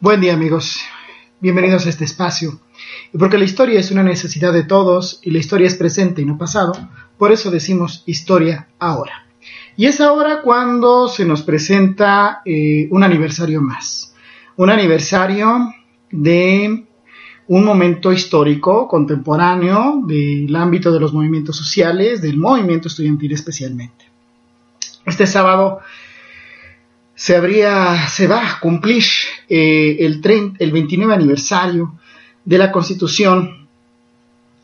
Buen día amigos, bienvenidos a este espacio. Y porque la historia es una necesidad de todos y la historia es presente y no pasado, por eso decimos historia ahora. Y es ahora cuando se nos presenta eh, un aniversario más. Un aniversario de un momento histórico contemporáneo del ámbito de los movimientos sociales, del movimiento estudiantil especialmente. Este sábado se, habría, se va a cumplir eh, el, el 29 aniversario de la Constitución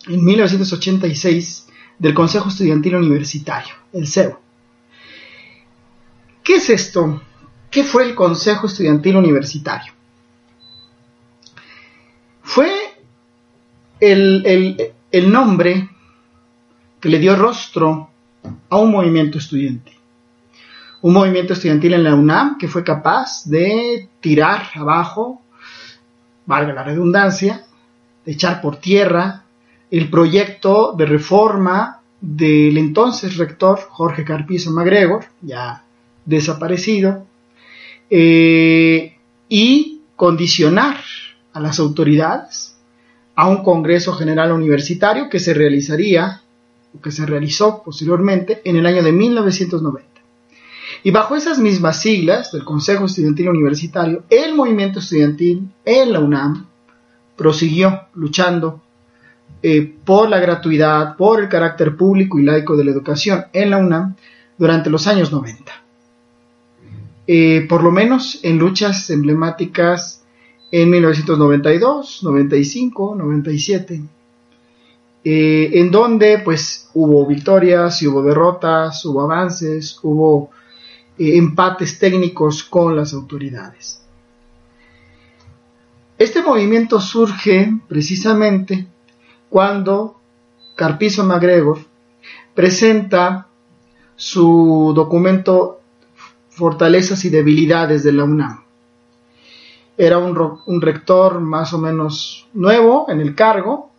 en 1986 del Consejo Estudiantil Universitario, el CEU. ¿Qué es esto? ¿Qué fue el Consejo Estudiantil Universitario? Fue el, el, el nombre que le dio rostro a un movimiento estudiantil un movimiento estudiantil en la UNAM que fue capaz de tirar abajo, valga la redundancia, de echar por tierra el proyecto de reforma del entonces rector Jorge Carpizo MacGregor, ya desaparecido, eh, y condicionar a las autoridades a un Congreso General Universitario que se realizaría, o que se realizó posteriormente, en el año de 1990. Y bajo esas mismas siglas del Consejo Estudiantil Universitario, el movimiento estudiantil en la UNAM prosiguió luchando eh, por la gratuidad, por el carácter público y laico de la educación en la UNAM durante los años 90. Eh, por lo menos en luchas emblemáticas en 1992, 95, 97, en donde pues hubo victorias y hubo derrotas, hubo avances, hubo eh, empates técnicos con las autoridades. Este movimiento surge precisamente cuando Carpizo MacGregor presenta su documento Fortalezas y debilidades de la UNAM. Era un, rector más o menos nuevo en el cargo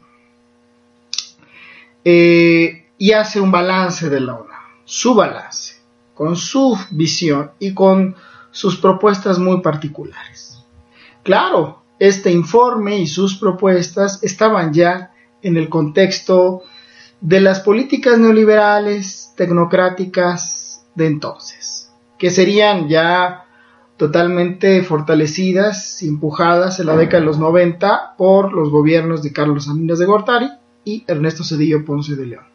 eh, y hace un balance de la UNAM, su balance con su visión y con sus propuestas muy particulares. Claro, este informe y sus propuestas estaban ya en el contexto de las políticas neoliberales tecnocráticas de entonces, que serían ya totalmente fortalecidas y empujadas en la década de los 90 por los gobiernos de Carlos Salinas de Gortari y Ernesto Cedillo Ponce de León.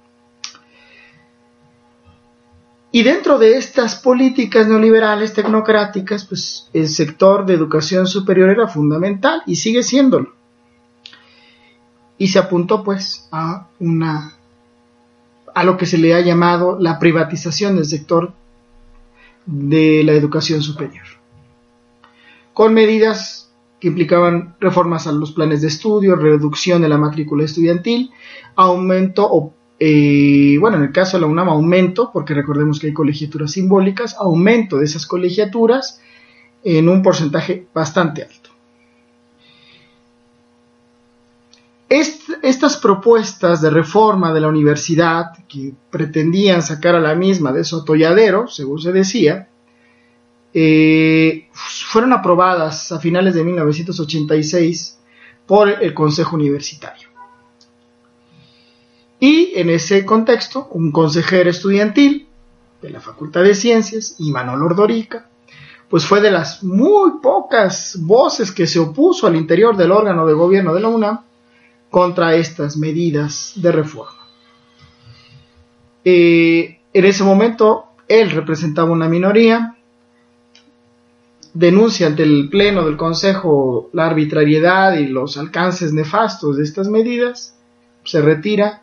Y dentro de estas políticas neoliberales tecnocráticas, pues el sector de educación superior era fundamental y sigue siéndolo. Y se apuntó pues a una a lo que se le ha llamado la privatización del sector de la educación superior. Con medidas que implicaban reformas a los planes de estudio, reducción de la matrícula estudiantil, aumento o eh, bueno, en el caso de la UNAM, aumento, porque recordemos que hay colegiaturas simbólicas, aumento de esas colegiaturas en un porcentaje bastante alto. estas propuestas de reforma de la universidad, que pretendían sacar a la misma de su atolladero, según se decía, eh, fueron aprobadas a finales de 1986 por el Consejo Universitario. En ese contexto, un consejero estudiantil de la Facultad de Ciencias, Imanol Ordorica, pues fue de las muy pocas voces que se opuso al interior del órgano de gobierno de la UNAM contra estas medidas de reforma. Eh, en ese momento, él representaba una minoría, denuncia ante el Pleno del Consejo la arbitrariedad y los alcances nefastos de estas medidas, se retira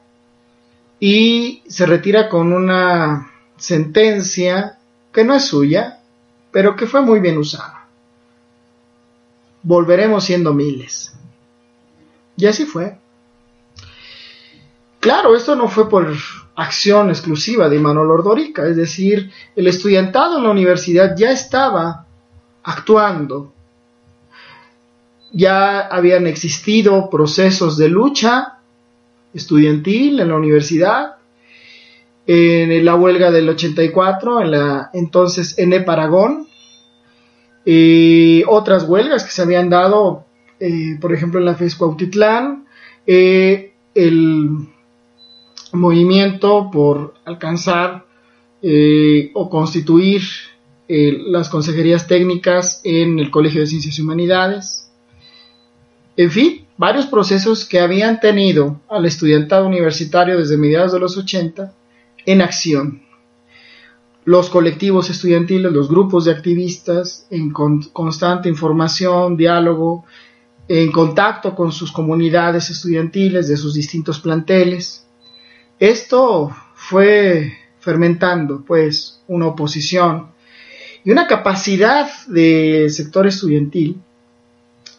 y se retira con una sentencia que no es suya, pero que fue muy bien usada. Volveremos siendo miles. Y así fue. Claro, esto no fue por acción exclusiva de Manuel Ordorica, es decir, el estudiantado en la universidad ya estaba actuando. Ya habían existido procesos de lucha estudiantil en la universidad, en la huelga del 84, en la entonces N. Paragón, eh, otras huelgas que se habían dado, eh, por ejemplo, en la FES Cuautitlán, eh, el movimiento por alcanzar o constituir las consejerías técnicas en el Colegio de Ciencias y Humanidades. En fin, varios procesos que habían tenido al estudiantado universitario desde mediados de los 80 en acción los colectivos estudiantiles, los grupos de activistas en constante información, diálogo, en contacto con sus comunidades estudiantiles de sus distintos planteles. Esto fue fermentando pues una oposición y una capacidad del sector estudiantil,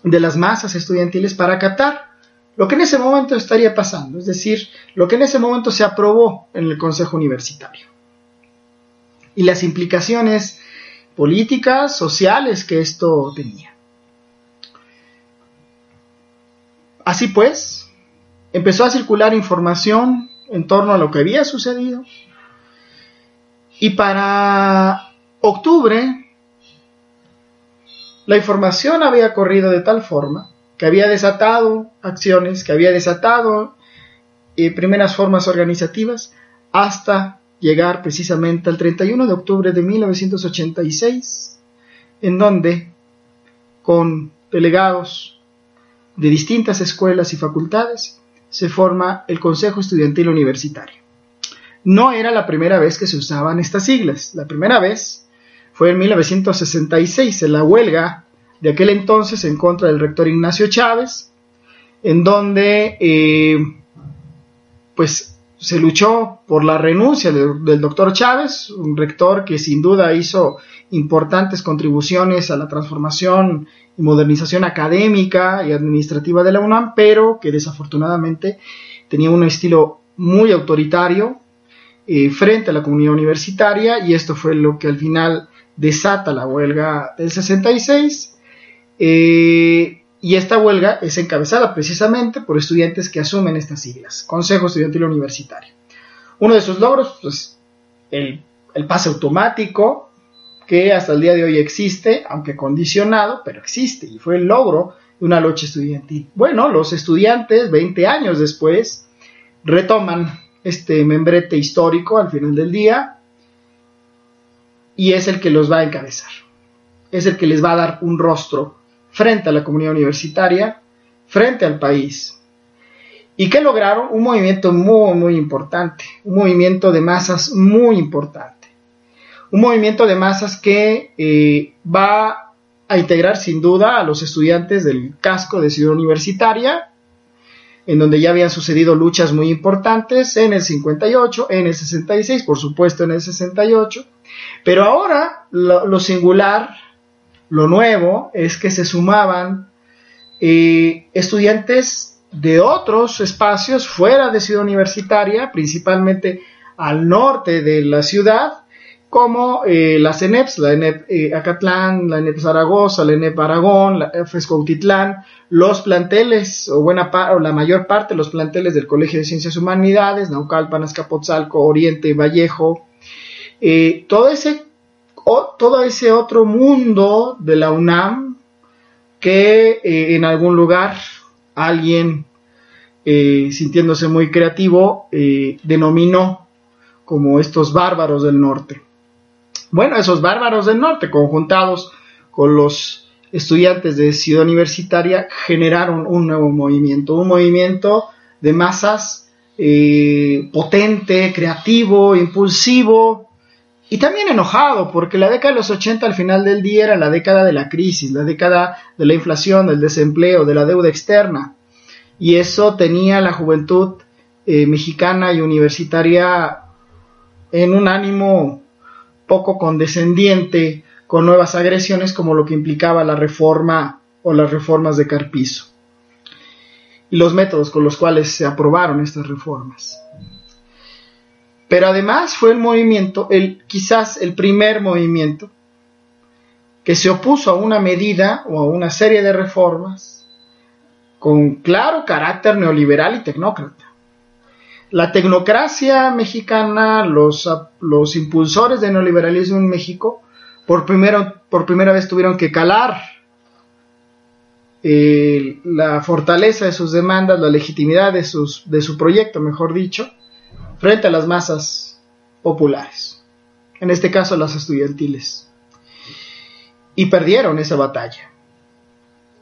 de las masas estudiantiles para acatar lo que en ese momento estaría pasando, es decir, lo que en ese momento se aprobó en el Consejo Universitario y las implicaciones políticas, sociales que esto tenía. Así pues, empezó a circular información en torno a lo que había sucedido y para octubre la información había corrido de tal forma que había desatado acciones, que había desatado eh, primeras formas organizativas hasta llegar precisamente al 31 de octubre de 1986, en donde, con delegados de distintas escuelas y facultades, se forma el Consejo Estudiantil Universitario. No era la primera vez que se usaban estas siglas, la primera vez fue en 1966, en la huelga de aquel entonces en contra del rector Ignacio Chávez, en donde eh, pues se luchó por la renuncia del doctor Chávez, un rector que sin duda hizo importantes contribuciones a la transformación y modernización académica y administrativa de la UNAM, pero que desafortunadamente tenía un estilo muy autoritario eh, frente a la comunidad universitaria y esto fue lo que al final desata la huelga del 66. Eh, y esta huelga es encabezada precisamente por estudiantes que asumen estas siglas, Consejo Estudiantil Universitario. Uno de sus logros, pues, el, el pase automático, que hasta el día de hoy existe, aunque condicionado, pero existe, y fue el logro de una lucha estudiantil. Bueno, los estudiantes, 20 años después, retoman este membrete histórico al final del día, y es el que los va a encabezar, es el que les va a dar un rostro frente a la comunidad universitaria, frente al país. ¿Y qué lograron? Un movimiento muy, muy importante, un movimiento de masas muy importante, un movimiento de masas que eh, va a integrar sin duda a los estudiantes del casco de ciudad universitaria, en donde ya habían sucedido luchas muy importantes en el 58, en el 66, por supuesto en el 68, pero ahora lo singular lo nuevo es que se sumaban eh, estudiantes de otros espacios fuera de Ciudad Universitaria, principalmente al norte de la ciudad, como eh, las ENEPs, la ENEP eh, Acatlán, la ENEP Zaragoza, la ENEP Aragón, la los planteles, o buena o la mayor parte de los planteles del Colegio de Ciencias Humanidades, Naucalpan, Azcapotzalco, Oriente, Vallejo, todo ese todo ese otro mundo de la UNAM que eh, en algún lugar alguien eh, sintiéndose muy creativo eh, denominó como estos bárbaros del norte. Bueno, esos bárbaros del norte conjuntados con los estudiantes de Ciudad Universitaria generaron un nuevo movimiento, un movimiento de masas potente, creativo, impulsivo, y también enojado, porque la década de los 80 al final del día era la década de la crisis, la década de la inflación, del desempleo, de la deuda externa. Y eso tenía la juventud eh, mexicana y universitaria en un ánimo poco condescendiente con nuevas agresiones como lo que implicaba la reforma o las reformas de Carpizo y los métodos con los cuales se aprobaron estas reformas. Pero además fue el movimiento, el, quizás el primer movimiento, que se opuso a una medida o a una serie de reformas con claro carácter neoliberal y tecnócrata. La tecnocracia mexicana, los, los impulsores del neoliberalismo en México, por, por primera vez tuvieron que calar eh, la fortaleza de sus demandas, la legitimidad de, de su proyecto, mejor dicho, frente a las masas populares, en este caso las estudiantiles. Y perdieron esa batalla.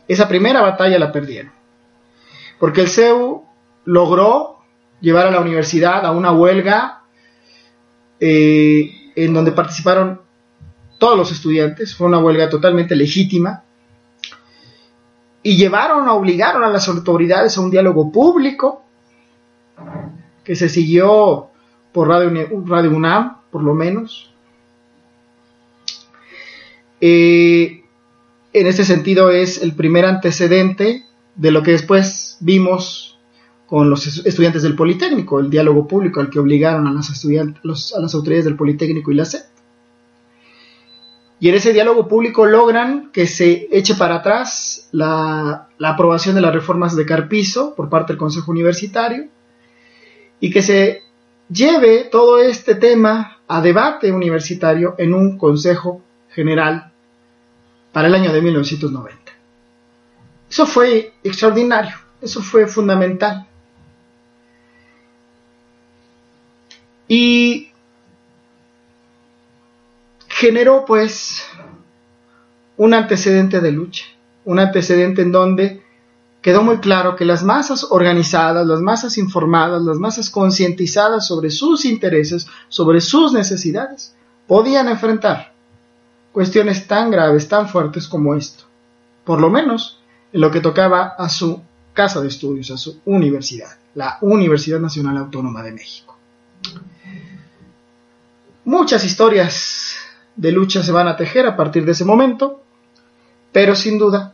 Esa primera batalla la perdieron. Porque el CEU logró llevar a la universidad a una huelga eh, en donde participaron todos los estudiantes, fue una huelga totalmente legítima, y llevaron, obligaron a las autoridades a un diálogo público que se siguió por Radio, Radio UNAM, por lo menos. Eh, en este sentido es el primer antecedente de lo que después vimos con los estudiantes del Politécnico, el diálogo público al que obligaron a las, a las autoridades del Politécnico y la SED. Y en ese diálogo público logran que se eche para atrás la, aprobación de las reformas de Carpizo por parte del Consejo Universitario y que se lleve todo este tema a debate universitario en un Consejo General para el año de 1990. Eso fue extraordinario, eso fue fundamental. Y generó pues un antecedente de lucha, un antecedente en donde quedó muy claro que las masas organizadas, las masas informadas, las masas concientizadas sobre sus intereses, sobre sus necesidades, podían enfrentar cuestiones tan graves, tan fuertes como esto, por lo menos en lo que tocaba a su casa de estudios, a su universidad, la Universidad Nacional Autónoma de México. Muchas historias de lucha se van a tejer a partir de ese momento, pero sin duda,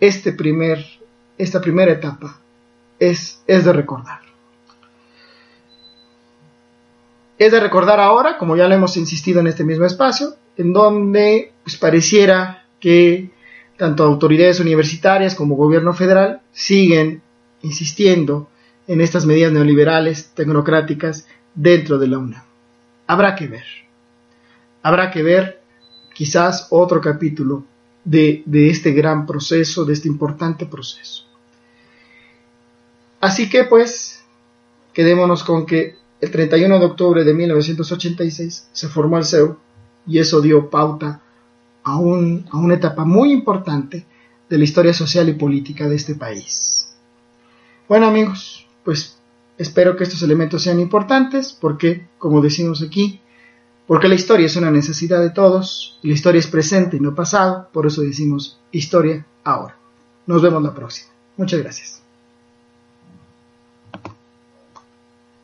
este primer, esta primera etapa es, es de recordar. Es de recordar ahora, como ya lo hemos insistido en este mismo espacio, en donde pues, pareciera que tanto autoridades universitarias como gobierno federal siguen insistiendo en estas medidas neoliberales, tecnocráticas, dentro de la UNAM. Habrá que ver habrá que ver quizás otro capítulo de, este gran proceso, de este importante proceso. Así que pues, quedémonos con que el 31 de octubre de 1986 se formó el CEU y eso dio pauta a, a una etapa muy importante de la historia social y política de este país. Bueno amigos, pues espero que estos elementos sean importantes porque, como decimos aquí, porque la historia es una necesidad de todos, y la historia es presente y no pasado, por eso decimos historia ahora. Nos vemos la próxima. Muchas gracias.